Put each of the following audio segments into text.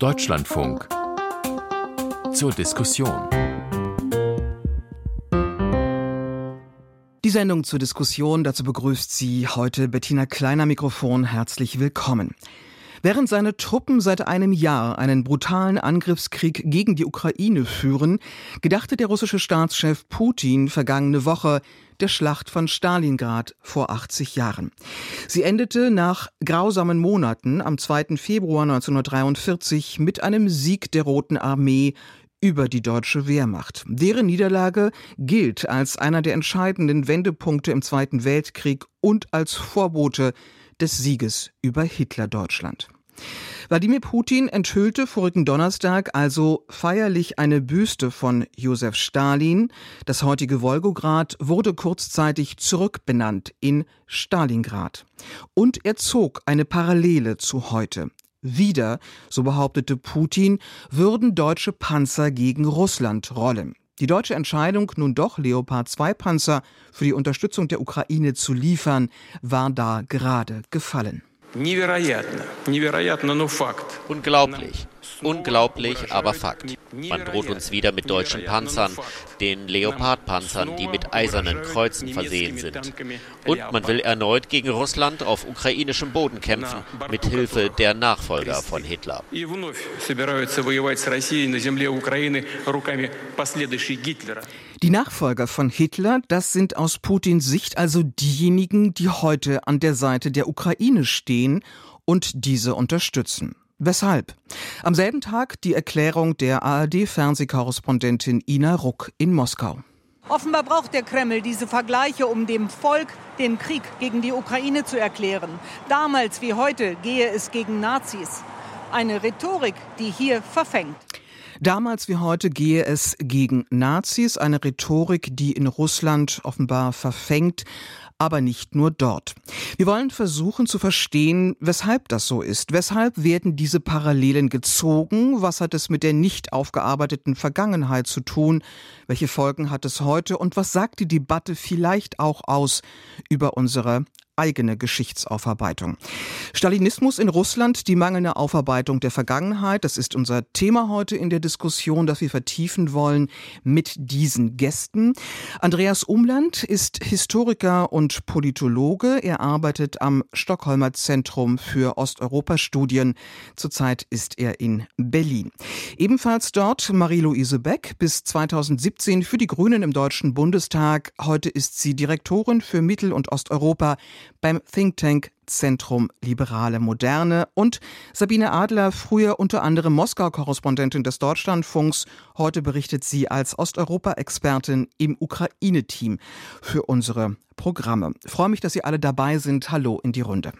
Deutschlandfunk zur Diskussion. Die Sendung zur Diskussion, dazu begrüßt sie heute Bettina Kleiner Mikrofon. Herzlich willkommen. Während seine Truppen seit einem Jahr einen brutalen Angriffskrieg gegen die Ukraine führen, gedachte der russische Staatschef Putin vergangene Woche der Schlacht von Stalingrad vor 80 Jahren. Sie endete nach grausamen Monaten am 2. Februar 1943 mit einem Sieg der Roten Armee über die deutsche Wehrmacht. Deren Niederlage gilt als einer der entscheidenden Wendepunkte im Zweiten Weltkrieg und als Vorbote des Sieges über Hitler-Deutschland. Wladimir Putin enthüllte vorigen Donnerstag also feierlich eine Büste von Josef Stalin. Das heutige Wolgograd wurde kurzzeitig zurückbenannt in Stalingrad. Und er zog eine Parallele zu heute. Wieder, so behauptete Putin, würden deutsche Panzer gegen Russland rollen. Die deutsche Entscheidung, nun doch Leopard 2 Panzer für die Unterstützung der Ukraine zu liefern, war da gerade gefallen. Unglaublich. Unglaublich, aber Fakt. Man droht uns wieder mit deutschen Panzern, den Leopard-Panzern, die mit eisernen Kreuzen versehen sind. Und man will erneut gegen Russland auf ukrainischem Boden kämpfen, mit Hilfe der Nachfolger von Hitler. Die Nachfolger von Hitler, das sind aus Putins Sicht also diejenigen, die heute an der Seite der Ukraine stehen und diese unterstützen. Weshalb? Am selben Tag die Erklärung der ARD-Fernsehkorrespondentin Ina Ruck in Moskau. Offenbar braucht der Kreml diese Vergleiche, um dem Volk den Krieg gegen die Ukraine zu erklären. Damals wie heute gehe es gegen Nazis. Eine Rhetorik, die hier verfängt. Damals wie heute gehe es gegen Nazis, eine Rhetorik, die in Russland offenbar verfängt aber nicht nur dort. Wir wollen versuchen zu verstehen, weshalb das so ist. Weshalb werden diese Parallelen gezogen? Was hat es mit der nicht aufgearbeiteten Vergangenheit zu tun? Welche Folgen hat es heute? Und was sagt die Debatte vielleicht auch aus über unsere eigene Geschichtsaufarbeitung. Stalinismus in Russland, die mangelnde Aufarbeitung der Vergangenheit, das ist unser Thema heute in der Diskussion, das wir vertiefen wollen mit diesen Gästen. Andreas Umland ist Historiker und Politologe. Er arbeitet am Stockholmer Zentrum für Osteuropa-Studien. Zurzeit ist er in Berlin. Ebenfalls dort Marie-Louise Beck, bis 2017 für die Grünen im Deutschen Bundestag. Heute ist sie Direktorin für Mittel- und Osteuropa beim Think Tank Zentrum Liberale Moderne und Sabine Adler, früher unter anderem Moskau-Korrespondentin des Deutschlandfunks. Heute berichtet sie als Osteuropa-Expertin im Ukraine-Team für unsere Programme. Ich freue mich, dass Sie alle dabei sind. Hallo in die Runde.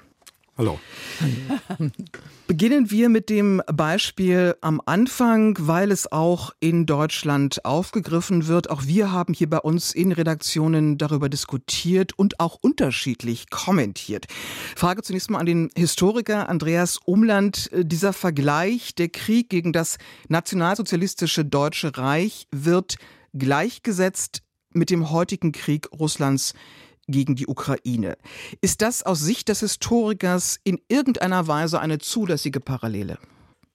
Hallo. Beginnen wir mit dem Beispiel am Anfang, weil es auch in Deutschland aufgegriffen wird. Auch wir haben hier bei uns in Redaktionen darüber diskutiert und auch unterschiedlich kommentiert. Frage zunächst mal an den Historiker Andreas Umland. Dieser Vergleich, der Krieg gegen das nationalsozialistische Deutsche Reich wird gleichgesetzt mit dem heutigen Krieg Russlands gegen die Ukraine. Ist das aus Sicht des Historikers in irgendeiner Weise eine zulässige Parallele?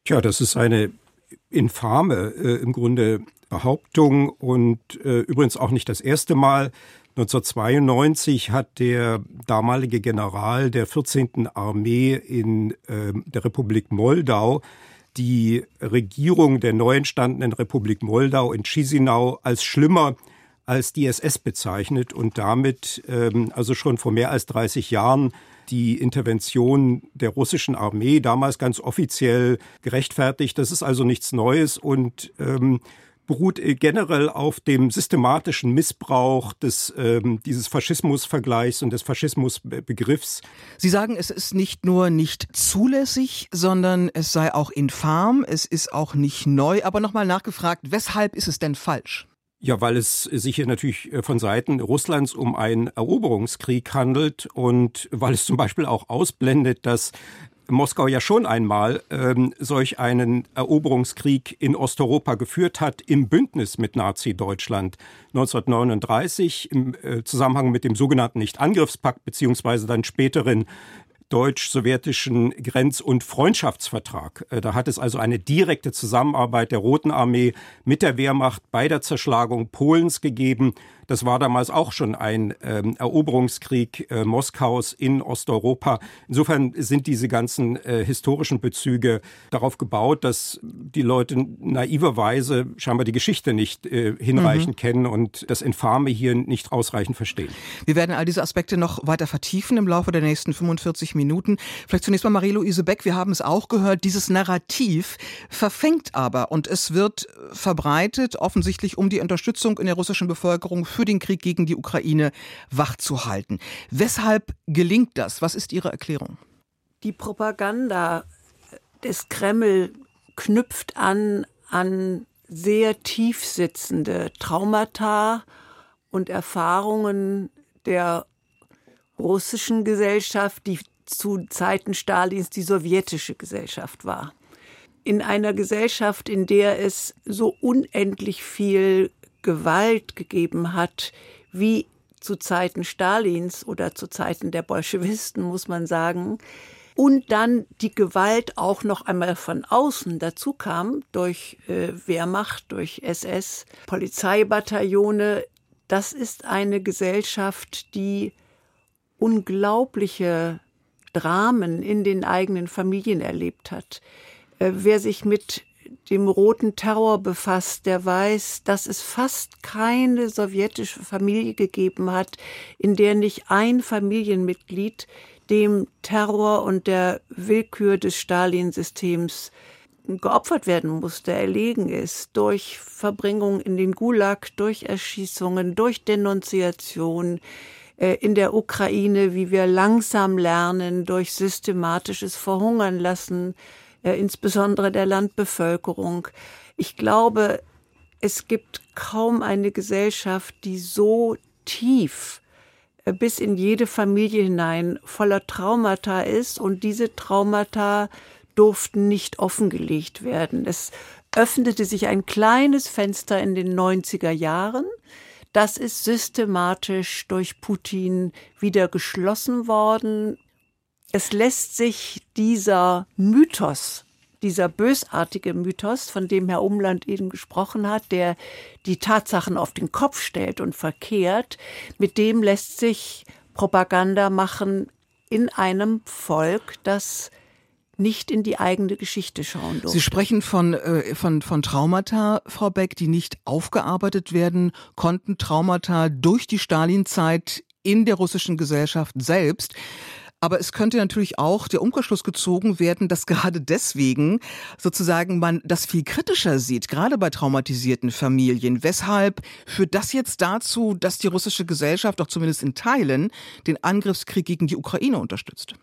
Tja, das ist eine infame äh, im Grunde Behauptung und äh, übrigens auch nicht das erste Mal. 1992 hat der damalige General der 14. Armee in äh, der Republik Moldau die Regierung der neu entstandenen Republik Moldau in Chisinau als schlimmer als die SS bezeichnet und damit ähm, also schon vor mehr als 30 Jahren die Intervention der russischen Armee damals ganz offiziell gerechtfertigt. Das ist also nichts Neues und ähm, beruht generell auf dem systematischen Missbrauch des, ähm, dieses Faschismusvergleichs und des Faschismusbegriffs. Sie sagen, es ist nicht nur nicht zulässig, sondern es sei auch infam, es ist auch nicht neu. Aber nochmal nachgefragt, weshalb ist es denn falsch? Ja, weil es sich hier natürlich äh, von Seiten Russlands um einen Eroberungskrieg handelt und weil es zum Beispiel auch ausblendet, dass Moskau ja schon einmal ähm, solch einen Eroberungskrieg in Osteuropa geführt hat im Bündnis mit Nazi-Deutschland. 1939 im äh, Zusammenhang mit dem sogenannten Nicht-Angriffspakt beziehungsweise dann späteren deutsch-sowjetischen Grenz- und Freundschaftsvertrag. Äh, da hat es also eine direkte Zusammenarbeit der Roten Armee mit der Wehrmacht bei der Zerschlagung Polens gegeben. Das war damals auch schon ein ähm, Eroberungskrieg äh, Moskaus in Osteuropa. Insofern sind diese ganzen äh, historischen Bezüge darauf gebaut, dass die Leute naiverweise scheinbar die Geschichte nicht äh, hinreichend mhm. kennen und das Infame hier nicht ausreichend verstehen. Wir werden all diese Aspekte noch weiter vertiefen im Laufe der nächsten 45 Minuten. Vielleicht zunächst mal Marie-Louise Beck. Wir haben es auch gehört. Dieses Narrativ verfängt aber und es wird verbreitet, offensichtlich um die Unterstützung in der russischen Bevölkerung für den Krieg gegen die Ukraine wachzuhalten. Weshalb gelingt das? Was ist Ihre Erklärung? Die Propaganda des Kreml knüpft an an sehr tief sitzende Traumata und Erfahrungen der russischen Gesellschaft, die zu Zeiten Stalins die sowjetische Gesellschaft war. In einer Gesellschaft, in der es so unendlich viel Gewalt gegeben hat, wie zu Zeiten Stalins oder zu Zeiten der Bolschewisten, muss man sagen, und dann die Gewalt auch noch einmal von außen dazu kam, durch äh, Wehrmacht, durch SS, Polizeibataillone, das ist eine Gesellschaft, die unglaubliche Dramen in den eigenen Familien erlebt hat. Äh, wer sich mit dem roten Terror befasst, der weiß, dass es fast keine sowjetische Familie gegeben hat, in der nicht ein Familienmitglied dem Terror und der Willkür des Stalin-Systems geopfert werden musste, erlegen ist, durch Verbringung in den Gulag, durch Erschießungen, durch Denunziation, äh, in der Ukraine, wie wir langsam lernen, durch systematisches Verhungern lassen, insbesondere der Landbevölkerung. Ich glaube, es gibt kaum eine Gesellschaft, die so tief äh, bis in jede Familie hinein voller Traumata ist und diese Traumata durften nicht offengelegt werden. Es öffnete sich ein kleines Fenster in den 90er Jahren. Das ist systematisch durch Putin wieder geschlossen worden es lässt sich dieser Mythos, dieser bösartige Mythos, von dem Herr Umland eben gesprochen hat, der die Tatsachen auf den Kopf stellt und verkehrt, mit dem lässt sich Propaganda machen in einem Volk, das nicht in die eigene Geschichte schauen durfte. Sie sprechen von, äh, von, von Traumata, Frau Beck, die nicht aufgearbeitet werden konnten. Traumata durch die Stalinzeit in der russischen Gesellschaft selbst. Aber es könnte natürlich auch der Umkehrschluss gezogen werden, dass gerade deswegen sozusagen man das viel kritischer sieht, gerade bei traumatisierten Familien. Weshalb führt das jetzt dazu, dass die russische Gesellschaft, auch zumindest in Teilen, den Angriffskrieg gegen die Ukraine unterstützt?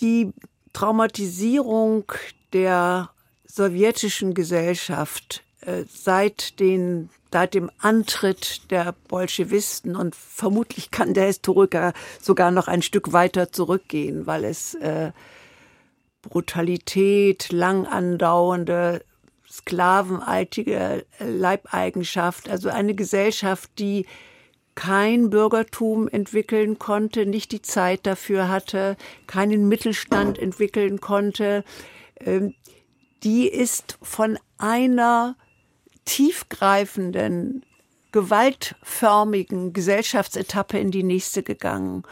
Die Traumatisierung der sowjetischen Gesellschaft seit den seit dem Antritt der Bolschewisten und vermutlich kann der Historiker sogar noch ein Stück weiter zurückgehen, weil es äh, Brutalität, lang andauernde, sklavenaltige Leibeigenschaft, also eine Gesellschaft, die kein Bürgertum entwickeln konnte, nicht die Zeit dafür hatte, keinen Mittelstand entwickeln konnte, ähm, die ist von einer tiefgreifenden, gewaltförmigen Gesellschaftsetappe in die nächste gegangen.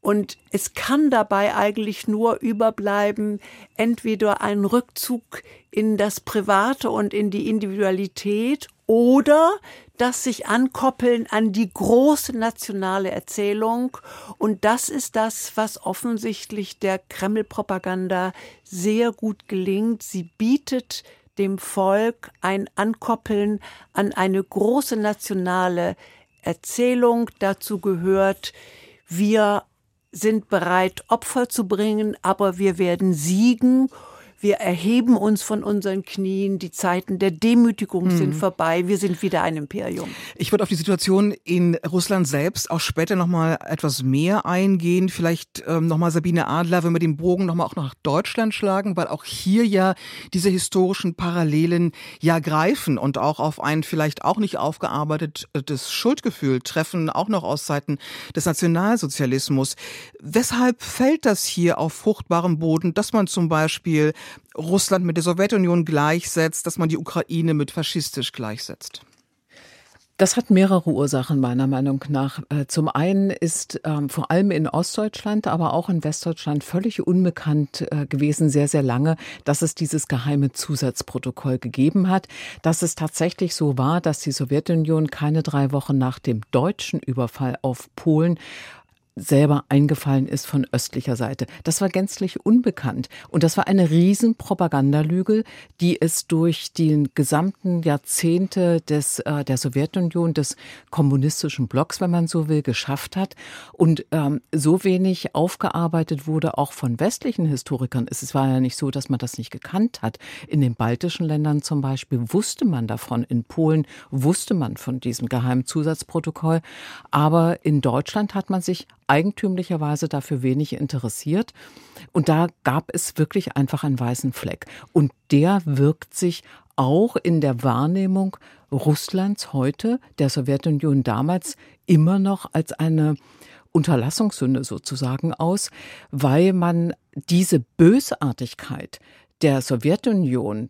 Und es kann dabei eigentlich nur überbleiben, entweder ein Rückzug in das Private und in die Individualität oder das sich ankoppeln an die große nationale Erzählung. Und das ist das, was offensichtlich der Kreml-Propaganda sehr gut gelingt. Sie bietet dem Volk ein Ankoppeln an eine große nationale Erzählung. Dazu gehört, wir sind bereit, Opfer zu bringen, aber wir werden siegen. Wir erheben uns von unseren Knien, die Zeiten der Demütigung mhm. sind vorbei, wir sind wieder ein Imperium. Ich würde auf die Situation in Russland selbst auch später noch mal etwas mehr eingehen. Vielleicht ähm, noch mal Sabine Adler, wenn wir den Bogen noch mal auch nach Deutschland schlagen, weil auch hier ja diese historischen Parallelen ja greifen und auch auf ein vielleicht auch nicht aufgearbeitetes Schuldgefühl treffen, auch noch aus Seiten des Nationalsozialismus. Weshalb fällt das hier auf fruchtbarem Boden, dass man zum Beispiel Russland mit der Sowjetunion gleichsetzt, dass man die Ukraine mit faschistisch gleichsetzt? Das hat mehrere Ursachen meiner Meinung nach. Äh, zum einen ist ähm, vor allem in Ostdeutschland, aber auch in Westdeutschland völlig unbekannt äh, gewesen, sehr, sehr lange, dass es dieses geheime Zusatzprotokoll gegeben hat, dass es tatsächlich so war, dass die Sowjetunion keine drei Wochen nach dem deutschen Überfall auf Polen selber eingefallen ist von östlicher Seite. Das war gänzlich unbekannt. Und das war eine riesen Propagandalüge, die es durch die gesamten Jahrzehnte des, äh, der Sowjetunion, des kommunistischen Blocks, wenn man so will, geschafft hat. Und ähm, so wenig aufgearbeitet wurde, auch von westlichen Historikern. Es war ja nicht so, dass man das nicht gekannt hat. In den baltischen Ländern zum Beispiel wusste man davon. In Polen wusste man von diesem geheimen Zusatzprotokoll. Aber in Deutschland hat man sich eigentümlicherweise dafür wenig interessiert. Und da gab es wirklich einfach einen weißen Fleck. Und der wirkt sich auch in der Wahrnehmung Russlands heute, der Sowjetunion damals, immer noch als eine Unterlassungssünde sozusagen aus, weil man diese Bösartigkeit der Sowjetunion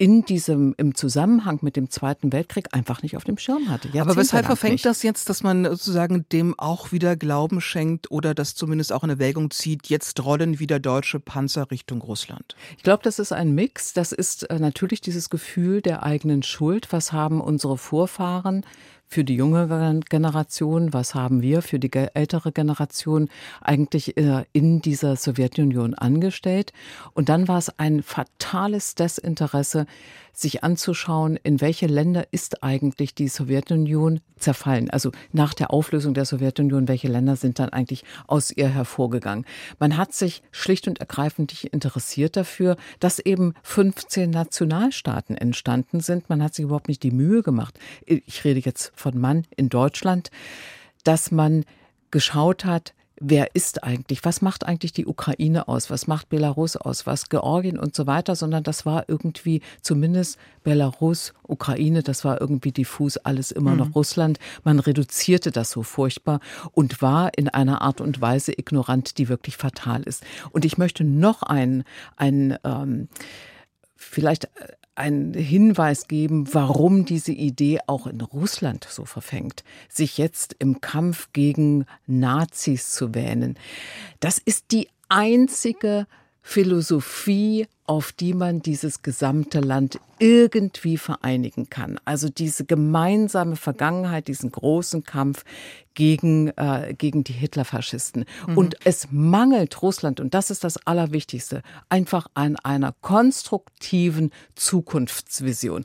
in diesem, im Zusammenhang mit dem Zweiten Weltkrieg einfach nicht auf dem Schirm hatte. Aber weshalb verfängt nicht. das jetzt, dass man sozusagen dem auch wieder Glauben schenkt oder das zumindest auch in Erwägung zieht, jetzt rollen wieder deutsche Panzer Richtung Russland? Ich glaube, das ist ein Mix. Das ist äh, natürlich dieses Gefühl der eigenen Schuld. Was haben unsere Vorfahren für die junge Generation, was haben wir für die ältere Generation eigentlich äh, in dieser Sowjetunion angestellt. Und dann war es ein fatales Desinteresse, sich anzuschauen, in welche Länder ist eigentlich die Sowjetunion zerfallen. Also nach der Auflösung der Sowjetunion, welche Länder sind dann eigentlich aus ihr hervorgegangen. Man hat sich schlicht und ergreifend nicht interessiert dafür, dass eben 15 Nationalstaaten entstanden sind. Man hat sich überhaupt nicht die Mühe gemacht. Ich rede jetzt von Mann in Deutschland, dass man geschaut hat, wer ist eigentlich, was macht eigentlich die Ukraine aus, was macht Belarus aus, was Georgien und so weiter, sondern das war irgendwie zumindest Belarus, Ukraine, das war irgendwie diffus, alles immer mhm. noch Russland. Man reduzierte das so furchtbar und war in einer Art und Weise ignorant, die wirklich fatal ist. Und ich möchte noch einen, einen ähm, vielleicht einen Hinweis geben, warum diese Idee auch in Russland so verfängt, sich jetzt im Kampf gegen Nazis zu wähnen. Das ist die einzige Philosophie, auf die man dieses gesamte Land irgendwie vereinigen kann. Also diese gemeinsame Vergangenheit, diesen großen Kampf gegen, äh, gegen die Hitlerfaschisten. Mhm. Und es mangelt Russland, und das ist das Allerwichtigste, einfach an einer konstruktiven Zukunftsvision.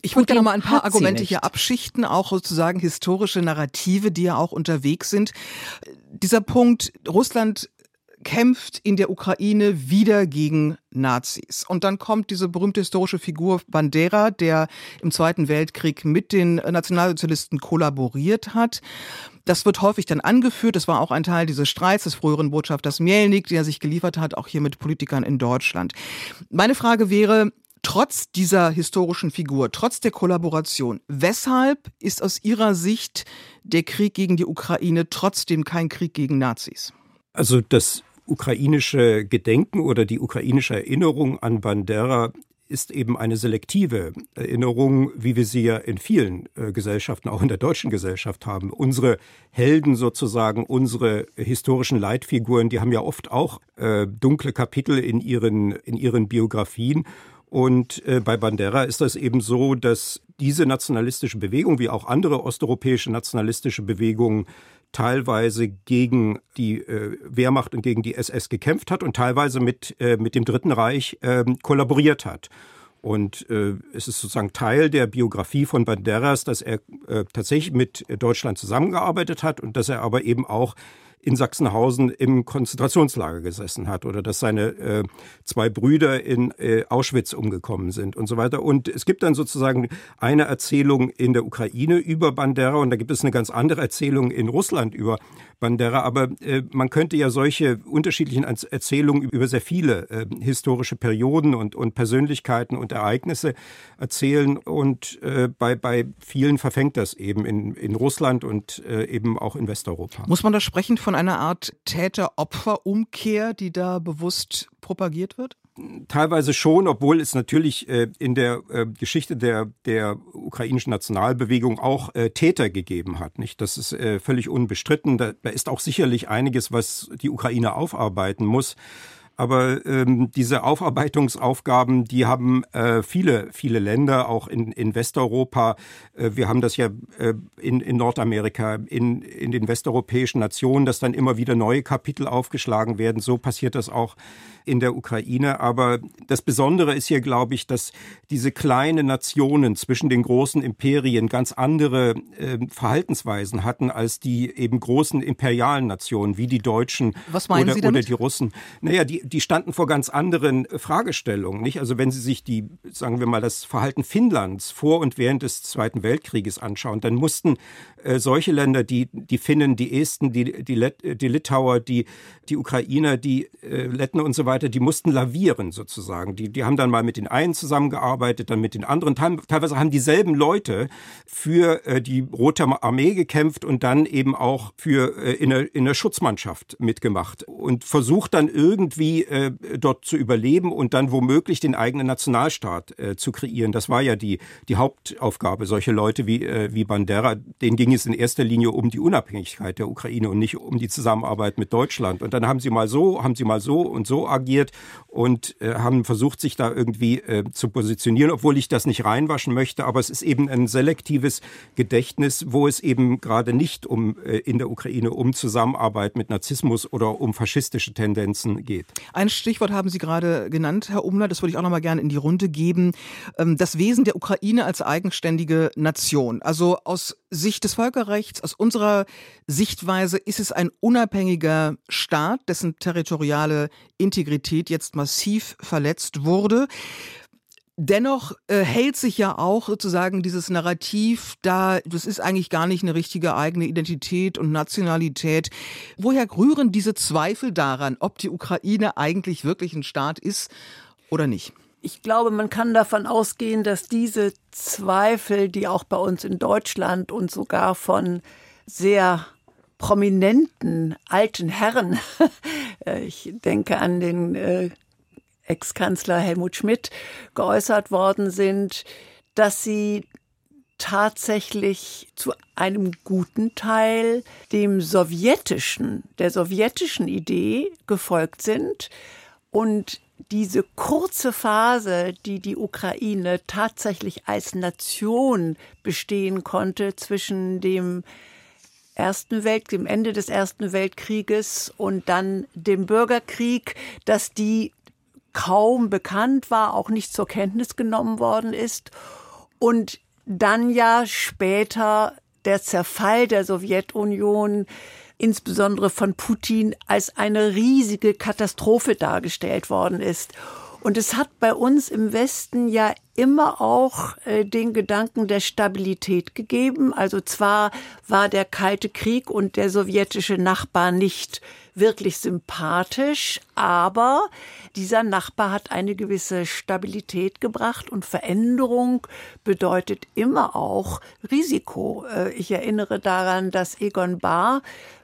Ich würde gerne mal ein paar Argumente hier abschichten, auch sozusagen historische Narrative, die ja auch unterwegs sind. Dieser Punkt, Russland kämpft in der Ukraine wieder gegen Nazis. Und dann kommt diese berühmte historische Figur Bandera, der im Zweiten Weltkrieg mit den Nationalsozialisten kollaboriert hat. Das wird häufig dann angeführt. Das war auch ein Teil dieses Streits des früheren Botschafters Mielnik, der sich geliefert hat, auch hier mit Politikern in Deutschland. Meine Frage wäre, trotz dieser historischen Figur, trotz der Kollaboration, weshalb ist aus Ihrer Sicht der Krieg gegen die Ukraine trotzdem kein Krieg gegen Nazis? Also das ukrainische Gedenken oder die ukrainische Erinnerung an Bandera ist eben eine selektive Erinnerung, wie wir sie ja in vielen äh, Gesellschaften, auch in der deutschen Gesellschaft haben. Unsere Helden sozusagen, unsere historischen Leitfiguren, die haben ja oft auch äh, dunkle Kapitel in ihren, in ihren Biografien. Und äh, bei Bandera ist das eben so, dass diese nationalistische Bewegung, wie auch andere osteuropäische nationalistische Bewegungen, teilweise gegen die äh, Wehrmacht und gegen die SS gekämpft hat und teilweise mit, äh, mit dem Dritten Reich äh, kollaboriert hat. Und äh, es ist sozusagen Teil der Biografie von Banderas, dass er äh, tatsächlich mit Deutschland zusammengearbeitet hat und dass er aber eben auch in Sachsenhausen im Konzentrationslager gesessen hat oder dass seine äh, zwei Brüder in äh, Auschwitz umgekommen sind und so weiter. Und es gibt dann sozusagen eine Erzählung in der Ukraine über Bandera und da gibt es eine ganz andere Erzählung in Russland über Bandera. Aber äh, man könnte ja solche unterschiedlichen Erzählungen über sehr viele äh, historische Perioden und, und Persönlichkeiten und Ereignisse erzählen. Und äh, bei, bei vielen verfängt das eben in, in Russland und äh, eben auch in Westeuropa. Muss man da sprechen von einer Art Täter-Opfer-Umkehr, die da bewusst propagiert wird? Teilweise schon, obwohl es natürlich äh, in der äh, Geschichte der, der ukrainischen Nationalbewegung auch äh, Täter gegeben hat. Nicht? Das ist äh, völlig unbestritten. Da, da ist auch sicherlich einiges, was die Ukraine aufarbeiten muss. Aber ähm, diese Aufarbeitungsaufgaben, die haben äh, viele, viele Länder, auch in, in Westeuropa. Äh, wir haben das ja in, in Nordamerika, in, in den westeuropäischen Nationen, dass dann immer wieder neue Kapitel aufgeschlagen werden. So passiert das auch in der Ukraine. Aber das Besondere ist hier, glaube ich, dass diese kleinen Nationen zwischen den großen Imperien ganz andere äh, Verhaltensweisen hatten als die eben großen imperialen Nationen wie die Deutschen oder, oder, die Russen. Naja, die, die standen vor ganz anderen Fragestellungen. Nicht? Also wenn Sie sich die, sagen wir mal, das Verhalten Finnlands vor und während des Zweiten Weltkrieges anschauen, dann mussten äh, solche Länder, die, die Finnen, die Esten, die, die, Lit die Litauer, die, die Ukrainer, die äh, Letten und so weiter, die mussten lavieren sozusagen. Die, die haben dann mal mit den einen zusammengearbeitet, dann mit den anderen. Teilweise haben dieselben Leute für äh, die Rote Armee gekämpft und dann eben auch für äh, in, der, in der Schutzmannschaft mitgemacht und versucht dann irgendwie äh, dort zu überleben und dann womöglich den eigenen Nationalstaat zu kreieren. Das war ja die, die Hauptaufgabe. Solche Leute wie, wie Bandera, denen ging es in erster Linie um die Unabhängigkeit der Ukraine und nicht um die Zusammenarbeit mit Deutschland. Und dann haben sie mal so, haben sie mal so und so agiert und äh, haben versucht, sich da irgendwie äh, zu positionieren, obwohl ich das nicht reinwaschen möchte. Aber es ist eben ein selektives Gedächtnis, wo es eben gerade nicht um äh, in der Ukraine um Zusammenarbeit mit Narzissmus oder um faschistische Tendenzen geht. Ein Stichwort haben Sie gerade genannt, Herr Umler, das würde ich auch noch mal gerne in die Runde geben. Ähm, das Wesen der Ukraine als eigenständige Nation. Also aus Sicht des Völkerrechts, aus unserer Sichtweise ist es ein unabhängiger Staat, dessen territoriale Integrität jetzt massiv verletzt wurde. Dennoch äh, hält sich ja auch sozusagen dieses Narrativ da, das ist eigentlich gar nicht eine richtige eigene Identität und Nationalität. Woher rühren diese Zweifel daran, ob die Ukraine eigentlich wirklich ein Staat ist oder nicht? Ich glaube, man kann davon ausgehen, dass diese Zweifel, die auch bei uns in Deutschland und sogar von sehr prominenten alten Herren, äh, ich denke an den äh, Ex-Kanzler Helmut Schmidt, geäußert worden sind, dass sie tatsächlich zu einem guten Teil dem sowjetischen, der sowjetischen Idee gefolgt sind und diese kurze Phase, die die Ukraine tatsächlich als Nation bestehen konnte zwischen dem Ersten Welt, dem Ende des Ersten Weltkrieges und dann dem Bürgerkrieg, dass die kaum bekannt war, auch nicht zur Kenntnis genommen worden ist. Und dann ja später der Zerfall der Sowjetunion insbesondere von Putin als eine riesige Katastrophe dargestellt worden ist. Und es hat bei uns im Westen ja immer auch äh, den Gedanken der Stabilität gegeben. Also zwar war der Kalte Krieg und der sowjetische Nachbar nicht wirklich sympathisch, aber dieser Nachbar hat eine gewisse Stabilität gebracht und Veränderung bedeutet immer auch Risiko. Äh, ich erinnere daran, dass Egon Bahr,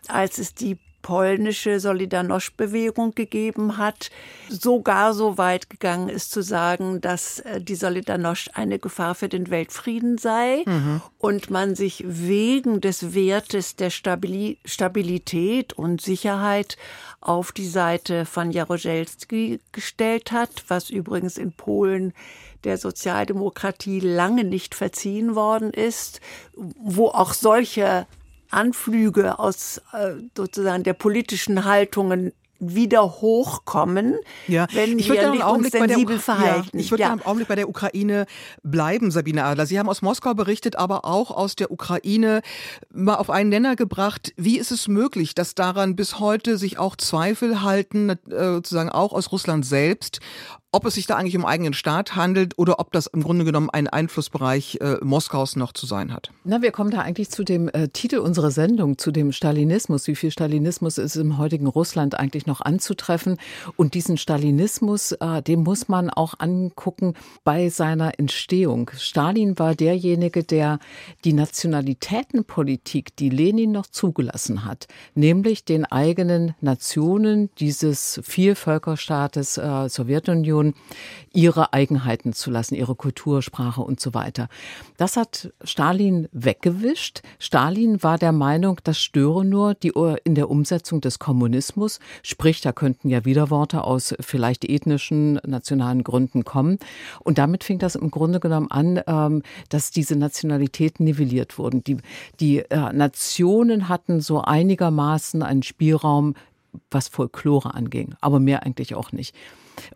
als es die polnische Solidarność-Bewegung gegeben hat, sogar so weit gegangen ist zu sagen, dass äh, die Solidarność eine Gefahr für den Weltfrieden sei mhm. und man sich wegen des Wertes der Stabilität und Sicherheit auf die Seite von Jarozelski gestellt hat, was übrigens in Polen der Sozialdemokratie lange nicht verziehen worden ist, wo auch solche Anflüge aus äh, sozusagen der politischen Haltungen wieder hochkommen, ja. wenn ich wir uns sensibel verhalten. Ja, ich würde ja. im Augenblick bei der Ukraine bleiben, Sabine Adler. Sie haben aus Moskau berichtet, aber auch aus der Ukraine mal auf einen Nenner gebracht. Wie ist es möglich, dass daran bis heute sich auch Zweifel halten, äh, sozusagen auch aus Russland selbst, ob es sich da eigentlich um eigenen Staat handelt oder ob das im Grunde genommen ein Einflussbereich äh, Moskaus noch zu sein hat. Na, wir kommen da eigentlich zu dem äh, Titel unserer Sendung, zu dem Stalinismus. Wie viel Stalinismus ist im heutigen Russland eigentlich noch anzutreffen? Und diesen Stalinismus, äh, den muss man auch angucken bei seiner Entstehung. Stalin war derjenige, der die Nationalitätenpolitik, die Lenin noch zugelassen hat, nämlich den eigenen Nationen dieses Vielvölkerstaates äh, Sowjetunion Nation ihre Eigenheiten zu lassen, ihre Kultur, Sprache und so weiter. Das hat Stalin weggewischt. Stalin war der Meinung, das störe nur die, in der Umsetzung des Kommunismus. Sprich, da könnten ja Widerworte aus vielleicht ethnischen, nationalen Gründen kommen. Und damit fing das im Grunde genommen an, ähm, dass diese Nationalitäten nivelliert wurden. Die, die äh, Nationen hatten so einigermaßen einen Spielraum, was Folklore anging, aber mehr eigentlich auch nicht.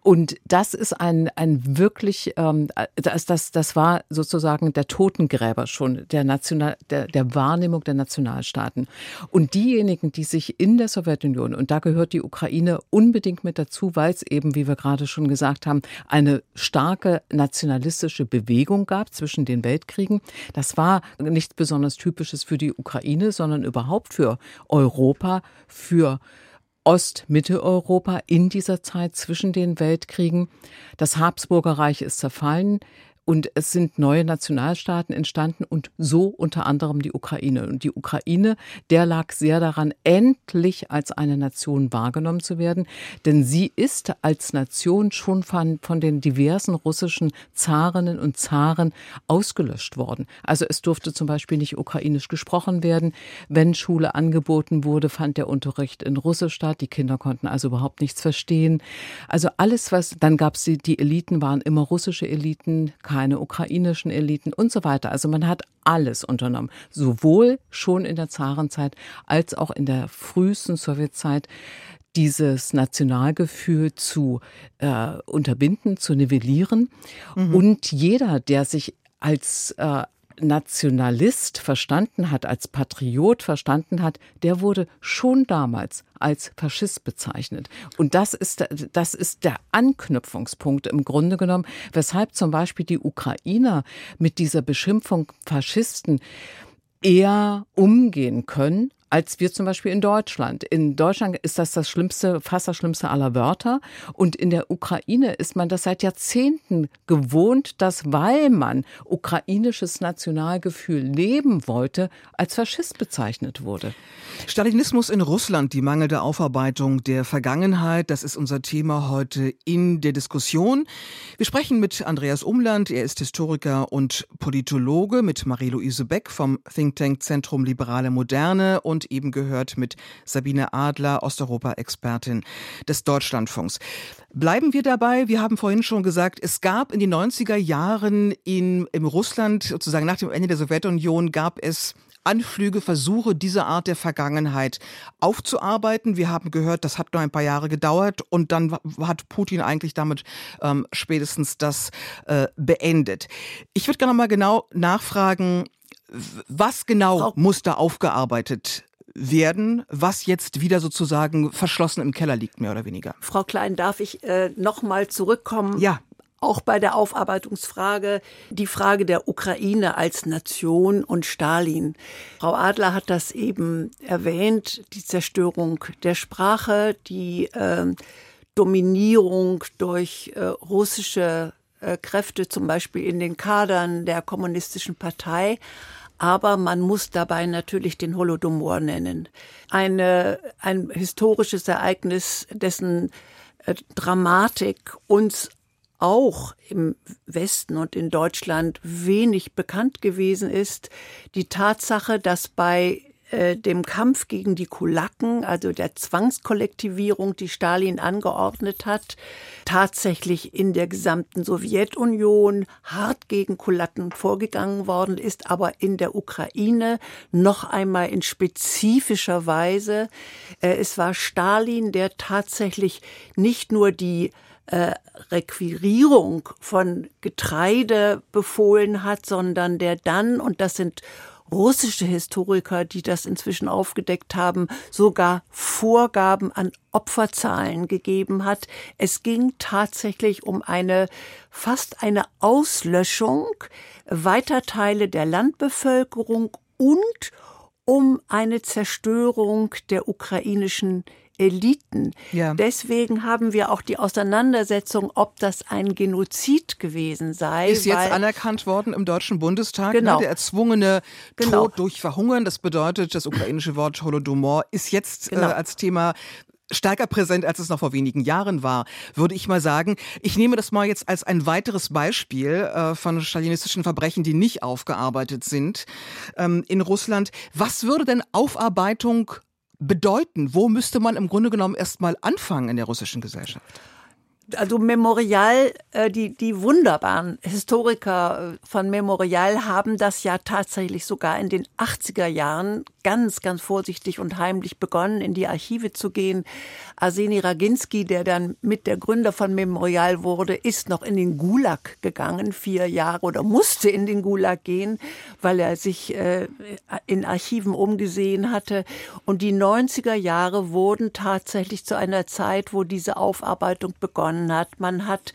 Und das ist ein, ein wirklich, ähm, das, das, das war sozusagen der Totengräber schon der, National, der, der Wahrnehmung der Nationalstaaten. Und diejenigen, die sich in der Sowjetunion, und da gehört die Ukraine unbedingt mit dazu, weil es eben, wie wir gerade schon gesagt haben, eine starke nationalistische Bewegung gab zwischen den Weltkriegen. Das war nichts besonders Typisches für die Ukraine, sondern überhaupt für Europa, für Ost-Mitteleuropa in dieser Zeit zwischen den Weltkriegen. Das Habsburger Reich ist zerfallen. Und es sind neue Nationalstaaten entstanden und so unter anderem die Ukraine. Und die Ukraine, der lag sehr daran, endlich als eine Nation wahrgenommen zu werden. Denn sie ist als Nation schon von, von den diversen russischen Zarinnen und Zaren ausgelöscht worden. Also es durfte zum Beispiel nicht ukrainisch gesprochen werden. Wenn Schule angeboten wurde, fand der Unterricht in Russisch statt. Die Kinder konnten also überhaupt nichts verstehen. Also alles, was, dann gab es die, die Eliten, waren immer russische Eliten, keine ukrainischen Eliten und so weiter. Also man hat alles unternommen, sowohl schon in der Zarenzeit als auch in der frühesten Sowjetzeit dieses Nationalgefühl zu äh, unterbinden, zu nivellieren. Mhm. Und jeder, der sich als äh, Nationalist verstanden hat, als Patriot verstanden hat, der wurde schon damals als Faschist bezeichnet. Und das ist, das ist der Anknüpfungspunkt im Grunde genommen, weshalb zum Beispiel die Ukrainer mit dieser Beschimpfung Faschisten eher umgehen können als wir zum Beispiel in Deutschland. In Deutschland ist das das schlimmste, fast das schlimmste aller Wörter. Und in der Ukraine ist man das seit Jahrzehnten gewohnt, dass, weil man ukrainisches Nationalgefühl leben wollte, als Faschist bezeichnet wurde. Stalinismus in Russland, die mangelnde Aufarbeitung der Vergangenheit, das ist unser Thema heute in der Diskussion. Wir sprechen mit Andreas Umland, er ist Historiker und Politologe, mit Marie-Louise Beck vom Think Tank Zentrum Liberale Moderne und und eben gehört mit Sabine Adler, Osteuropa-Expertin des Deutschlandfunks. Bleiben wir dabei. Wir haben vorhin schon gesagt, es gab in den 90er Jahren in, in Russland, sozusagen nach dem Ende der Sowjetunion, gab es Anflüge, Versuche, diese Art der Vergangenheit aufzuarbeiten. Wir haben gehört, das hat nur ein paar Jahre gedauert und dann hat Putin eigentlich damit ähm, spätestens das äh, beendet. Ich würde gerne mal genau nachfragen, was genau Frau muss da aufgearbeitet werden, was jetzt wieder sozusagen verschlossen im Keller liegt, mehr oder weniger. Frau Klein, darf ich äh, noch mal zurückkommen? Ja. Auch bei der Aufarbeitungsfrage, die Frage der Ukraine als Nation und Stalin. Frau Adler hat das eben erwähnt, die Zerstörung der Sprache, die äh, Dominierung durch äh, russische äh, Kräfte, zum Beispiel in den Kadern der kommunistischen Partei aber man muss dabei natürlich den Holodomor nennen. Eine, ein historisches Ereignis, dessen äh, Dramatik uns auch im Westen und in Deutschland wenig bekannt gewesen ist. Die Tatsache, dass bei äh, dem Kampf gegen die Kulaken, also der Zwangskollektivierung, die Stalin angeordnet hat, tatsächlich in der gesamten Sowjetunion hart gegen Kulaken vorgegangen worden ist, aber in der Ukraine noch einmal in spezifischer Weise. Äh, es war Stalin, der tatsächlich nicht nur die äh, Requirierung von Getreide befohlen hat, sondern der dann, und das sind russische Historiker, die das inzwischen aufgedeckt haben, sogar Vorgaben an Opferzahlen gegeben hat. Es ging tatsächlich um eine fast eine Auslöschung weiter Teile der Landbevölkerung und um eine Zerstörung der ukrainischen Eliten. Ja. Deswegen haben wir auch die Auseinandersetzung, ob das ein Genozid gewesen sei. Ist jetzt anerkannt worden im Deutschen Bundestag. Ne? Genau. Ne? Der erzwungene genau. Tod durch Verhungern, das bedeutet, das ukrainische Wort Holodomor ist jetzt äh, genau. äh, als Thema stärker präsent, als es noch vor wenigen Jahren war, würde ich mal sagen. Ich nehme das mal jetzt als ein weiteres Beispiel äh, von stalinistischen Verbrechen, die nicht aufgearbeitet sind ähm, in Russland. Was würde denn Aufarbeitung bedeuten? Wo müsste man im Grunde genommen erstmal anfangen in der russischen Gesellschaft? Also Memorial, äh, die, die wunderbaren Historiker äh, von Memorial haben das ja tatsächlich sogar in den 80er Jahren ganz, ganz vorsichtig und heimlich begonnen, in die Archive zu gehen. Arseni Raginski, der dann mit der Gründer von Memorial wurde, ist noch in den Gulag gegangen, vier Jahre oder musste in den Gulag gehen, weil er sich äh, in Archiven umgesehen hatte. Und die 90er Jahre wurden tatsächlich zu einer Zeit, wo diese Aufarbeitung begonnen hat. Man hat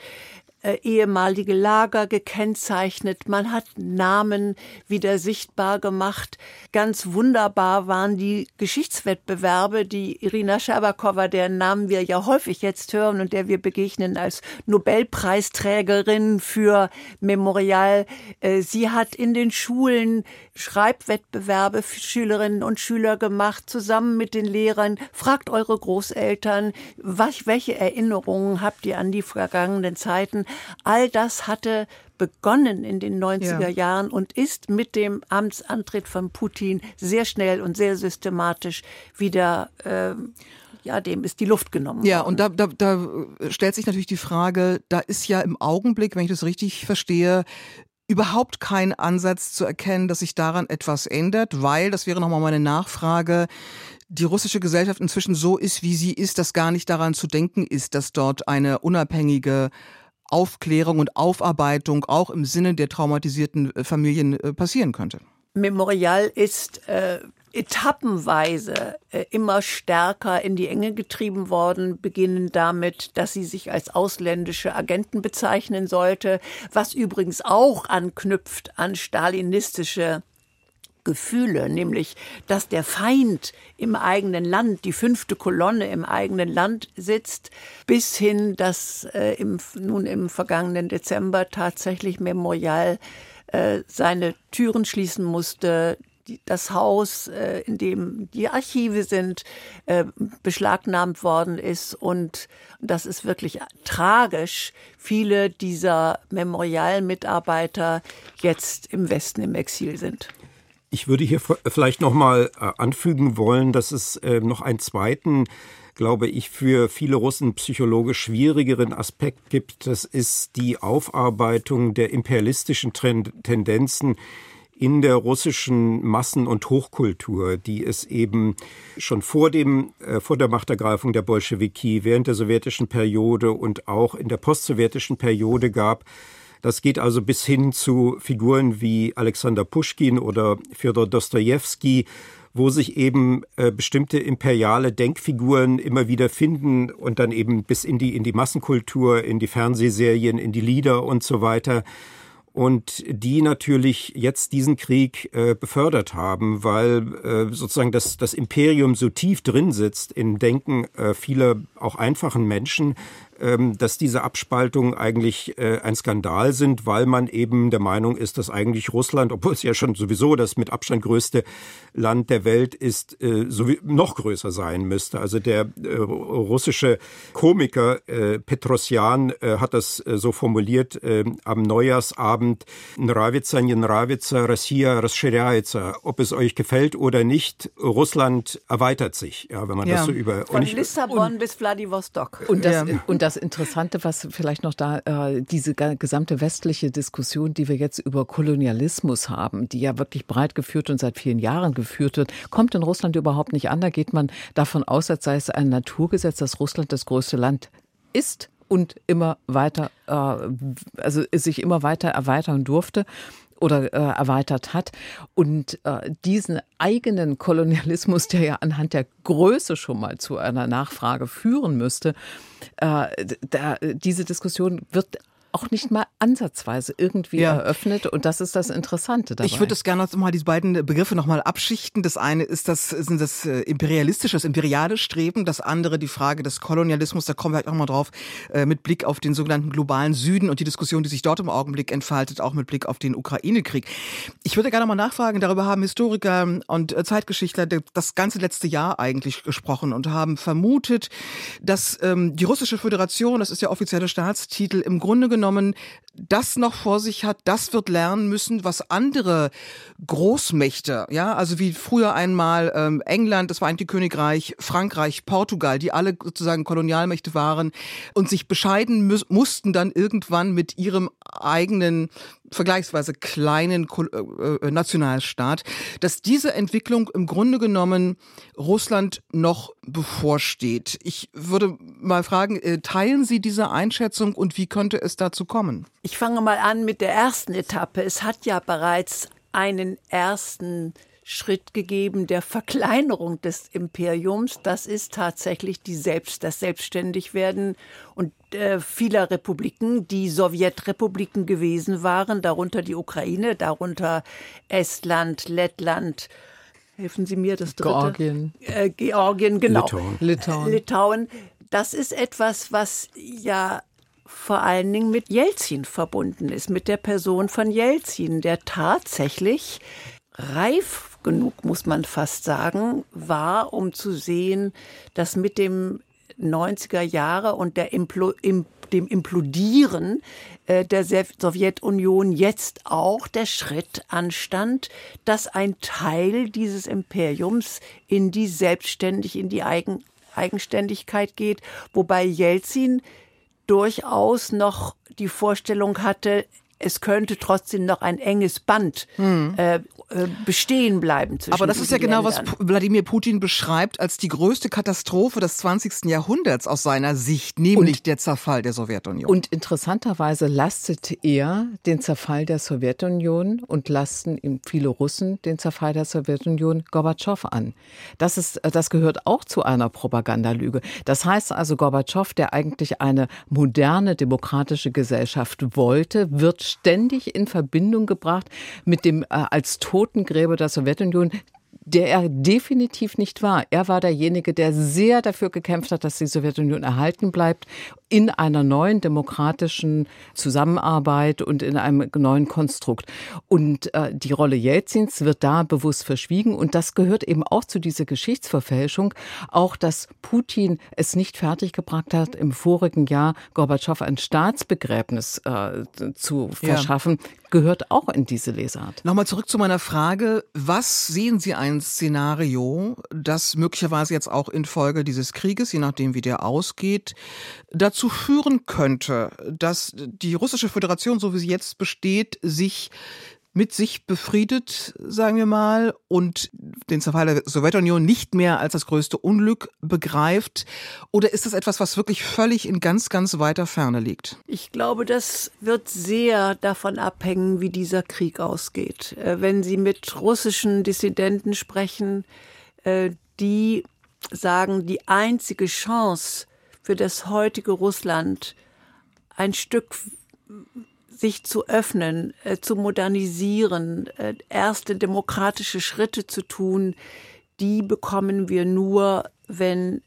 äh, ehemalige Lager gekennzeichnet, man hat Namen wieder sichtbar gemacht. Ganz wunderbar waren die Geschichtswettbewerbe, die Irina Scherbakowa, deren Namen wir ja häufig jetzt hören und der wir begegnen als Nobelpreisträgerin für Memorial. Äh, sie hat in den Schulen Schreibwettbewerbe für Schülerinnen und Schüler gemacht, zusammen mit den Lehrern. Fragt eure Großeltern, was, welche Erinnerungen habt ihr an die vergangenen Zeiten? All das hatte begonnen in den 90er ja. Jahren und ist mit dem Amtsantritt von Putin sehr schnell und sehr systematisch wieder äh, ja, dem ist die Luft genommen. Ja, worden. und da, da, da stellt sich natürlich die Frage, da ist ja im Augenblick, wenn ich das richtig verstehe, überhaupt kein Ansatz zu erkennen, dass sich daran etwas ändert, weil, das wäre nochmal meine Nachfrage, die russische Gesellschaft inzwischen so ist, wie sie ist, dass gar nicht daran zu denken ist, dass dort eine unabhängige Aufklärung und Aufarbeitung auch im Sinne der traumatisierten äh, Familien äh, passieren könnte. Memorial ist äh, etappenweise äh, immer stärker in die Enge getrieben worden, beginnen damit, dass sie sich als ausländische Agenten bezeichnen sollte, was übrigens auch anknüpft an stalinistische Gefühle, nämlich dass der Feind im eigenen Land, die fünfte Kolonne im eigenen Land sitzt, bis hin, dass äh, im, nun im vergangenen Dezember tatsächlich Memorial äh, seine Türen schließen musste, das Haus, äh, in dem die Archive sind, äh, beschlagnahmt worden ist. Und das ist wirklich tragisch. Viele dieser Memorial-Mitarbeiter jetzt im Westen im Exil sind. Ich würde hier vielleicht noch mal äh, anfügen wollen, dass es äh, noch einen zweiten glaube ich, für viele Russen psychologisch schwierigeren Aspekt gibt. Das ist die Aufarbeitung der imperialistischen Tendenzen in der russischen Massen- und Hochkultur, die es eben schon vor dem, äh, vor der Machtergreifung der Bolschewiki, während der sowjetischen Periode und auch in der postsowjetischen Periode gab. Das geht also bis hin zu Figuren wie Alexander Puschkin oder Fyodor Dostojewski, wo sich eben äh, bestimmte imperiale Denkfiguren immer wieder finden und dann eben bis in die, in die Massenkultur, in die Fernsehserien, in die Lieder und so weiter. Und die natürlich jetzt diesen Krieg äh, befördert haben, weil äh, sozusagen das, das Imperium so tief drin sitzt im Denken äh, vieler auch einfachen Menschen, dass diese Abspaltungen eigentlich äh, ein Skandal sind, weil man eben der Meinung ist, dass eigentlich Russland, obwohl es ja schon sowieso das mit Abstand größte Land der Welt ist, äh, noch größer sein müsste. Also der äh, russische Komiker Petrosjan hat das so formuliert am Neujahrsabend, Nravitsa, не нравится, Россия расширяется. Ob es euch gefällt oder nicht, Russland erweitert sich, ja, wenn man ja. das so über... Von Lissabon und, bis Vladivostok. Und das, ja. und das Interessante, was vielleicht noch da, äh, diese gesamte westliche Diskussion, die wir jetzt über Kolonialismus haben, die ja wirklich breit geführt und seit vielen Jahren geführt wird, kommt in Russland überhaupt nicht an. Da geht man davon aus, als sei es ein Naturgesetz, dass Russland das größte Land ist und immer weiter, äh, also sich immer weiter erweitern durfte oder äh, erweitert hat. Und äh, diesen eigenen Kolonialismus, der ja anhand der Größe schon mal zu einer Nachfrage führen müsste, äh, da, diese Diskussion wird auch nicht mal ansatzweise irgendwie ja. eröffnet. Und das ist das Interessante dabei. Ich würde das gerne mal diese beiden Begriffe noch mal abschichten. Das eine ist das, sind das äh, imperialistische, das imperiale Streben. Das andere die Frage des Kolonialismus. Da kommen wir halt auch mal drauf, äh, mit Blick auf den sogenannten globalen Süden und die Diskussion, die sich dort im Augenblick entfaltet, auch mit Blick auf den Ukraine-Krieg. Ich würde gerne mal nachfragen, darüber haben Historiker und äh, Zeitgeschichtler das ganze letzte Jahr eigentlich gesprochen und haben vermutet, dass ähm, die russische Föderation, das ist der offizielle Staatstitel, im Grunde genommen genommen das noch vor sich hat, das wird lernen müssen, was andere Großmächte, ja, also wie früher einmal ähm, England, das Vereinigte Königreich, Frankreich, Portugal, die alle sozusagen Kolonialmächte waren und sich bescheiden mussten dann irgendwann mit ihrem eigenen vergleichsweise kleinen äh, äh, Nationalstaat, dass diese Entwicklung im Grunde genommen Russland noch bevorsteht. Ich würde mal fragen, äh, teilen Sie diese Einschätzung und wie könnte es dazu kommen? Ich fange mal an mit der ersten Etappe. Es hat ja bereits einen ersten Schritt gegeben der Verkleinerung des Imperiums. Das ist tatsächlich die Selbst, das Selbstständigwerden und äh, vieler Republiken, die Sowjetrepubliken gewesen waren, darunter die Ukraine, darunter Estland, Lettland, helfen Sie mir, das dritte. Georgien. Äh, Georgien, genau. Litauen. Litauen. Litauen. Das ist etwas, was ja vor allen Dingen mit Jelzin verbunden ist, mit der Person von Jelzin, der tatsächlich reif genug, muss man fast sagen, war, um zu sehen, dass mit dem 90er Jahre und der Implo, im, dem Implodieren äh, der Sowjetunion jetzt auch der Schritt anstand, dass ein Teil dieses Imperiums in die Selbstständig, in die Eigen, Eigenständigkeit geht, wobei Jelzin durchaus noch die Vorstellung hatte, es könnte trotzdem noch ein enges Band hm. äh, äh, bestehen bleiben. Zwischen Aber das ist ja genau, Ländern. was Wladimir Putin beschreibt als die größte Katastrophe des 20. Jahrhunderts aus seiner Sicht, nämlich und, der Zerfall der Sowjetunion. Und interessanterweise lastet er den Zerfall der Sowjetunion und lasten ihm viele Russen den Zerfall der Sowjetunion Gorbatschow an. Das ist, das gehört auch zu einer Propagandalüge. Das heißt also, Gorbatschow, der eigentlich eine moderne demokratische Gesellschaft wollte, wird ständig in Verbindung gebracht mit dem äh, als Totengräber der Sowjetunion, der er definitiv nicht war. Er war derjenige, der sehr dafür gekämpft hat, dass die Sowjetunion erhalten bleibt in einer neuen demokratischen Zusammenarbeit und in einem neuen Konstrukt. Und äh, die Rolle Jelzins wird da bewusst verschwiegen. Und das gehört eben auch zu dieser Geschichtsverfälschung. Auch, dass Putin es nicht fertiggebracht hat, im vorigen Jahr Gorbatschow ein Staatsbegräbnis äh, zu verschaffen, ja. Gehört auch in diese Lesart. Nochmal zurück zu meiner Frage. Was sehen Sie ein Szenario, das möglicherweise jetzt auch infolge dieses Krieges, je nachdem wie der ausgeht, dazu führen könnte, dass die russische Föderation, so wie sie jetzt besteht, sich mit sich befriedet, sagen wir mal, und den Zerfall der Sowjetunion nicht mehr als das größte Unglück begreift? Oder ist das etwas, was wirklich völlig in ganz, ganz weiter Ferne liegt? Ich glaube, das wird sehr davon abhängen, wie dieser Krieg ausgeht. Äh, wenn Sie mit russischen Dissidenten sprechen, äh, die sagen, die einzige Chance, für das heutige Russland ein Stück sich zu öffnen, äh, zu modernisieren, äh, erste demokratische Schritte zu tun, die bekommen wir nur, wenn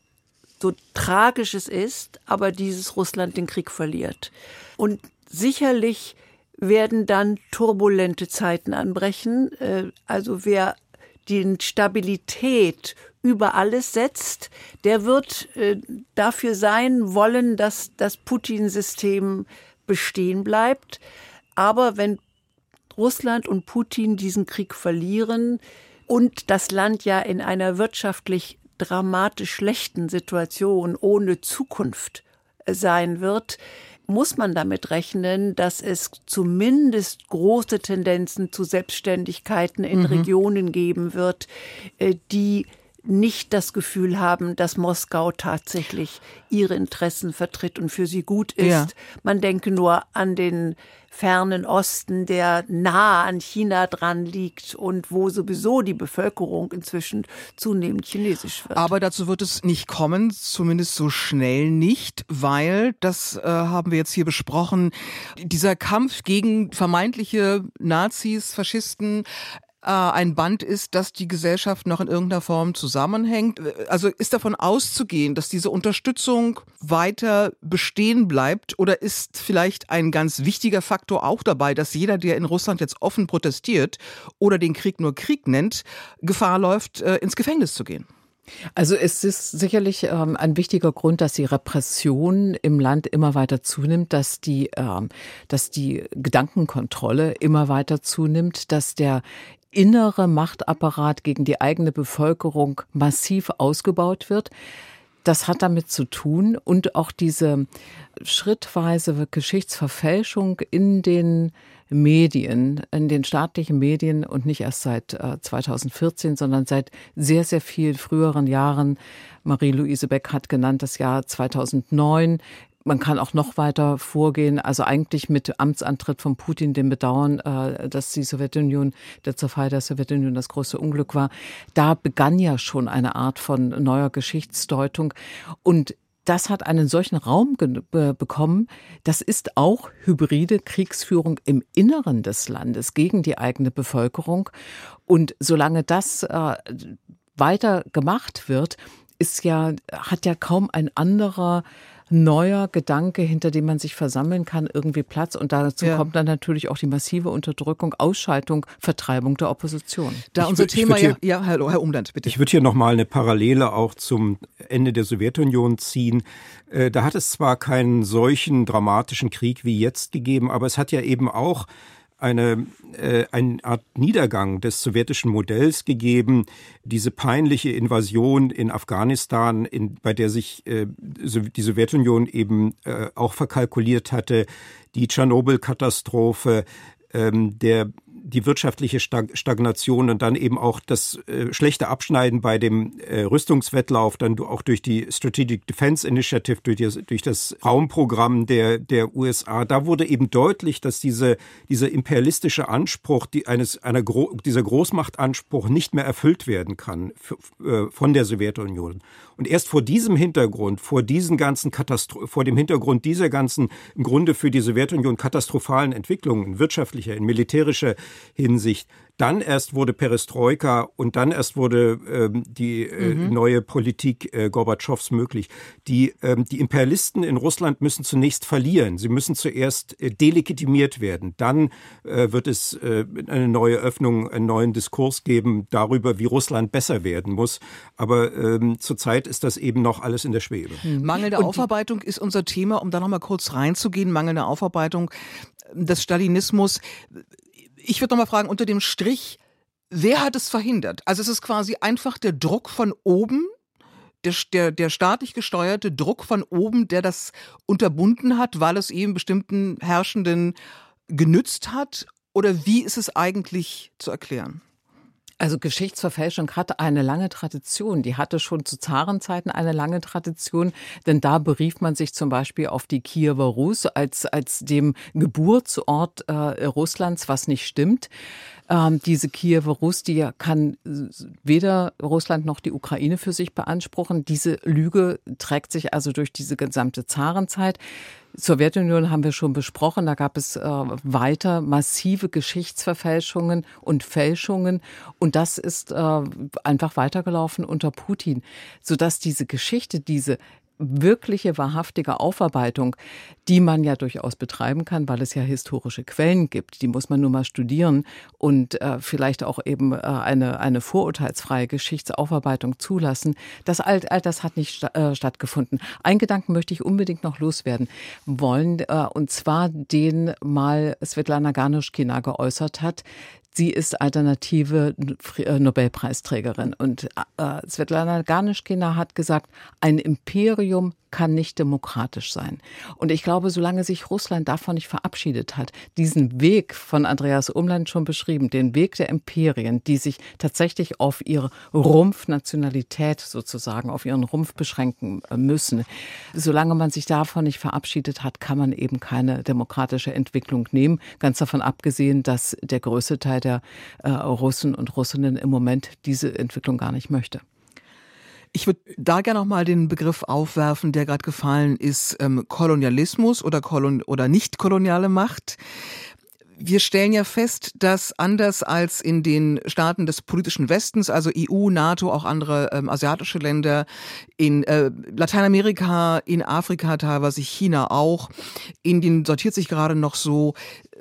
so tragisch es ist, aber dieses Russland den Krieg verliert. Und sicherlich werden dann turbulente Zeiten anbrechen. Äh, also wer die Stabilität über alles setzt, der wird äh, dafür sein wollen, dass das Putin-System bestehen bleibt. Aber wenn Russland und Putin diesen Krieg verlieren und das Land ja in einer wirtschaftlich dramatisch schlechten Situation ohne Zukunft sein wird, muss man damit rechnen, dass es zumindest große Tendenzen zu Selbstständigkeiten in mhm. Regionen geben wird, äh, die nicht das Gefühl haben, dass Moskau tatsächlich ihre Interessen vertritt und für sie gut ist. Ja. Man denke nur an den fernen Osten, der nah an China dran liegt und wo sowieso die Bevölkerung inzwischen zunehmend chinesisch wird. Aber dazu wird es nicht kommen, zumindest so schnell nicht, weil, das äh, haben wir jetzt hier besprochen, dieser Kampf gegen vermeintliche Nazis, Faschisten, ein Band ist, dass die Gesellschaft noch in irgendeiner Form zusammenhängt. Also ist davon auszugehen, dass diese Unterstützung weiter bestehen bleibt oder ist vielleicht ein ganz wichtiger Faktor auch dabei, dass jeder, der in Russland jetzt offen protestiert oder den Krieg nur Krieg nennt, Gefahr läuft, äh, ins Gefängnis zu gehen? Also es ist sicherlich ähm, ein wichtiger Grund, dass die Repression im Land immer weiter zunimmt, dass die, ähm, dass die Gedankenkontrolle immer weiter zunimmt, dass der innere Machtapparat gegen die eigene Bevölkerung massiv ausgebaut wird. Das hat damit zu tun und auch diese schrittweise Geschichtsverfälschung in den Medien, in den staatlichen Medien und nicht erst seit 2014, äh, sondern seit sehr, sehr vielen früheren Jahren. Marie-Louise Beck hat genannt das Jahr 2009, man kann auch noch weiter vorgehen, also eigentlich mit Amtsantritt von Putin, dem Bedauern, äh, dass die Sowjetunion, der Zerfall der Sowjetunion das große Unglück war. Da begann ja schon eine Art von neuer Geschichtsdeutung und das hat einen solchen Raum bekommen. Das ist auch hybride Kriegsführung im Inneren des Landes gegen die eigene Bevölkerung. Und solange das äh, weiter gemacht wird, ist ja, hat ja kaum ein anderer neuer Gedanke, hinter dem man sich versammeln kann, irgendwie Platz. Und dazu ja. kommt dann natürlich auch die massive Unterdrückung, Ausschaltung, Vertreibung der Opposition. Da ich unser würd, Thema, hier, ja, ja, hallo, Herr Umland, bitte. Ich würde hier nochmal eine Parallele auch zum Ende der Sowjetunion ziehen. Äh, da hat es zwar keinen solchen dramatischen Krieg wie jetzt gegeben, aber es hat ja eben auch eine, äh, eine Art Niedergang des sowjetischen Modells gegeben, diese peinliche Invasion in Afghanistan, in, bei der sich äh, die Sowjetunion eben äh, auch verkalkuliert hatte, die Tschernobyl-Katastrophe, ähm, der die wirtschaftliche Stagnation und dann eben auch das äh, schlechte Abschneiden bei dem äh, Rüstungswettlauf, dann auch durch die Strategic Defense Initiative, durch, die, durch das Raumprogramm der, der USA, da wurde eben deutlich, dass diese, dieser imperialistische Anspruch, die eines, einer Gro dieser Großmachtanspruch nicht mehr erfüllt werden kann äh, von der Sowjetunion. Und erst vor diesem Hintergrund, vor diesen ganzen Katastro vor dem Hintergrund dieser ganzen im Grunde für die Sowjetunion katastrophalen Entwicklungen wirtschaftlicher, in militärischer Hinsicht dann erst wurde Perestroika und dann erst wurde ähm, die äh, mhm. neue Politik äh, Gorbatschows möglich. Die, ähm, die Imperialisten in Russland müssen zunächst verlieren. Sie müssen zuerst äh, delegitimiert werden. Dann äh, wird es äh, eine neue Öffnung, einen neuen Diskurs geben darüber, wie Russland besser werden muss. Aber ähm, zurzeit ist das eben noch alles in der Schwebe. Mhm. Mangelnde Aufarbeitung ist unser Thema, um da nochmal kurz reinzugehen. Mangelnde Aufarbeitung des Stalinismus ich würde noch mal fragen, unter dem Strich, wer hat es verhindert? Also es ist quasi einfach der Druck von oben, der, der, der staatlich gesteuerte Druck von oben, der das unterbunden hat, weil es eben bestimmten Herrschenden genützt hat? Oder wie ist es eigentlich zu erklären? Also Geschichtsverfälschung hatte eine lange Tradition. Die hatte schon zu Zarenzeiten eine lange Tradition, denn da berief man sich zum Beispiel auf die Kiewer Rus als, als dem Geburtsort äh, Russlands, was nicht stimmt. Ähm, diese Kiewer Rus, die kann weder Russland noch die Ukraine für sich beanspruchen. Diese Lüge trägt sich also durch diese gesamte Zarenzeit. Sowjetunion haben wir schon besprochen. Da gab es äh, weiter massive Geschichtsverfälschungen und Fälschungen. Und das ist äh, einfach weitergelaufen unter Putin, sodass diese Geschichte, diese wirkliche, wahrhaftige Aufarbeitung, die man ja durchaus betreiben kann, weil es ja historische Quellen gibt. Die muss man nur mal studieren und äh, vielleicht auch eben äh, eine, eine vorurteilsfreie Geschichtsaufarbeitung zulassen. Das all, all das hat nicht sta äh, stattgefunden. Ein Gedanken möchte ich unbedingt noch loswerden wollen, äh, und zwar den mal Svetlana Ganushkina geäußert hat, Sie ist alternative äh, Nobelpreisträgerin. Und äh, Svetlana Garnischkina hat gesagt, ein Imperium kann nicht demokratisch sein. Und ich glaube, solange sich Russland davon nicht verabschiedet hat, diesen Weg von Andreas Umland schon beschrieben, den Weg der Imperien, die sich tatsächlich auf ihre Rumpfnationalität sozusagen, auf ihren Rumpf beschränken äh, müssen, solange man sich davon nicht verabschiedet hat, kann man eben keine demokratische Entwicklung nehmen. Ganz davon abgesehen, dass der größte Teil der äh, Russen und Russinnen im Moment diese Entwicklung gar nicht möchte. Ich würde da gerne noch mal den Begriff aufwerfen, der gerade gefallen ist, ähm, Kolonialismus oder, Kolon oder nicht koloniale Macht. Wir stellen ja fest, dass anders als in den Staaten des politischen Westens, also EU, NATO, auch andere ähm, asiatische Länder, in äh, Lateinamerika, in Afrika teilweise, China auch, Indien sortiert sich gerade noch so,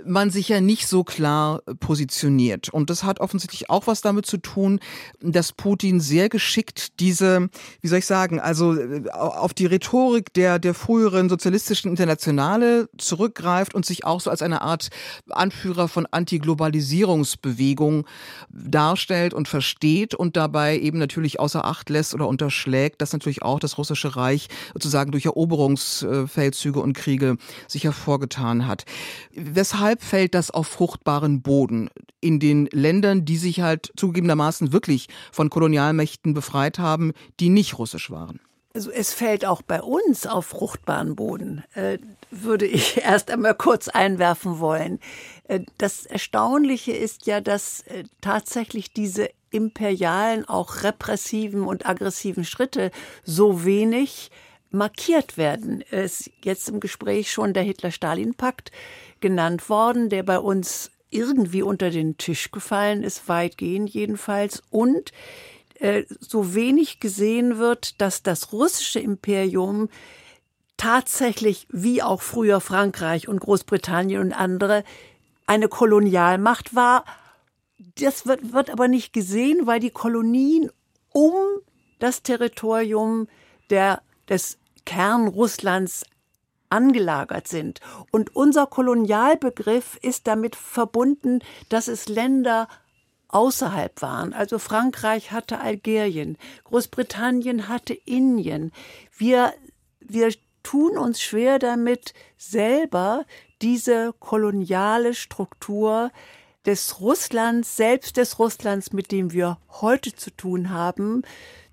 man sich ja nicht so klar positioniert. Und das hat offensichtlich auch was damit zu tun, dass Putin sehr geschickt diese, wie soll ich sagen, also äh, auf die Rhetorik der, der früheren sozialistischen Internationale zurückgreift und sich auch so als eine Art Anführer von Antiglobalisierungsbewegung darstellt und versteht und dabei eben natürlich außer Acht lässt oder unterschlägt, dass natürlich auch das russische Reich sozusagen durch Eroberungsfeldzüge und Kriege sich hervorgetan hat. Weshalb Weshalb fällt das auf fruchtbaren Boden in den Ländern, die sich halt zugegebenermaßen wirklich von Kolonialmächten befreit haben, die nicht russisch waren? Also es fällt auch bei uns auf fruchtbaren Boden, äh, würde ich erst einmal kurz einwerfen wollen. Äh, das Erstaunliche ist ja, dass äh, tatsächlich diese imperialen, auch repressiven und aggressiven Schritte so wenig markiert werden. Es ist jetzt im Gespräch schon der Hitler-Stalin-Pakt genannt worden, der bei uns irgendwie unter den Tisch gefallen ist, weitgehend jedenfalls, und äh, so wenig gesehen wird, dass das russische Imperium tatsächlich, wie auch früher Frankreich und Großbritannien und andere, eine Kolonialmacht war. Das wird, wird aber nicht gesehen, weil die Kolonien um das Territorium der, des Kern Russlands angelagert sind. Und unser Kolonialbegriff ist damit verbunden, dass es Länder außerhalb waren. Also Frankreich hatte Algerien, Großbritannien hatte Indien. Wir, wir tun uns schwer damit, selber diese koloniale Struktur des Russlands, selbst des Russlands, mit dem wir heute zu tun haben,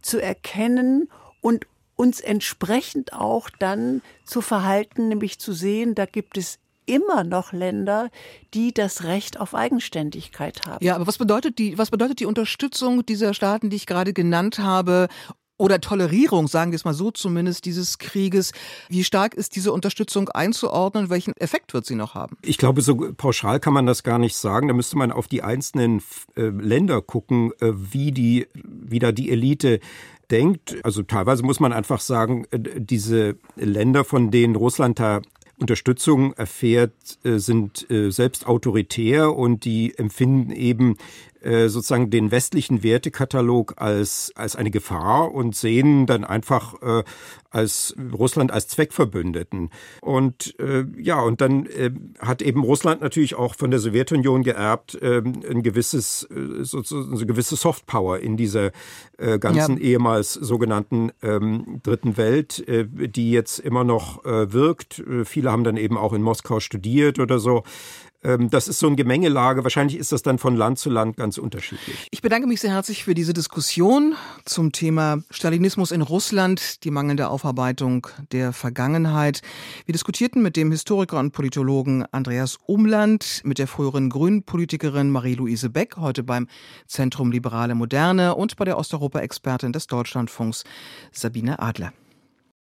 zu erkennen und uns entsprechend auch dann zu verhalten, nämlich zu sehen, da gibt es immer noch Länder, die das Recht auf Eigenständigkeit haben. Ja, aber was bedeutet die, was bedeutet die Unterstützung dieser Staaten, die ich gerade genannt habe, oder Tolerierung, sagen wir es mal so zumindest, dieses Krieges. Wie stark ist diese Unterstützung einzuordnen? Welchen Effekt wird sie noch haben? Ich glaube, so pauschal kann man das gar nicht sagen. Da müsste man auf die einzelnen äh, Länder gucken, äh, wie die, wie da die Elite denkt. Also teilweise muss man einfach sagen, äh, diese Länder, von denen Russland da Unterstützung erfährt, äh, sind äh, selbst autoritär und die empfinden eben äh, sozusagen den westlichen Wertekatalog als, als eine Gefahr und sehen dann einfach äh, als Russland als Zweckverbündeten. Und äh, ja, und dann äh, hat eben Russland natürlich auch von der Sowjetunion geerbt äh, ein gewisses, äh, sozusagen eine gewisse Softpower in dieser äh, ganzen ja. ehemals sogenannten ähm, Dritten Welt, äh, die jetzt immer noch äh, wirkt. Viele haben dann eben auch in Moskau studiert oder so. Ähm, das ist so eine Gemengelage. Wahrscheinlich ist das dann von Land zu Land ganz unterschiedlich. Ich bedanke mich sehr herzlich für diese Diskussion zum Thema Stalinismus in Russland, die mangelnde Aufarbeitung der Vergangenheit. Wir diskutierten mit dem Historiker und Politologen Andreas Umland, mit der früheren Grünen-Politikerin Marie-Louise Beck, heute beim Zentrum Liberale Moderne und bei der Osteuropa-Expertin des Deutschlandfunks Sabine Adler.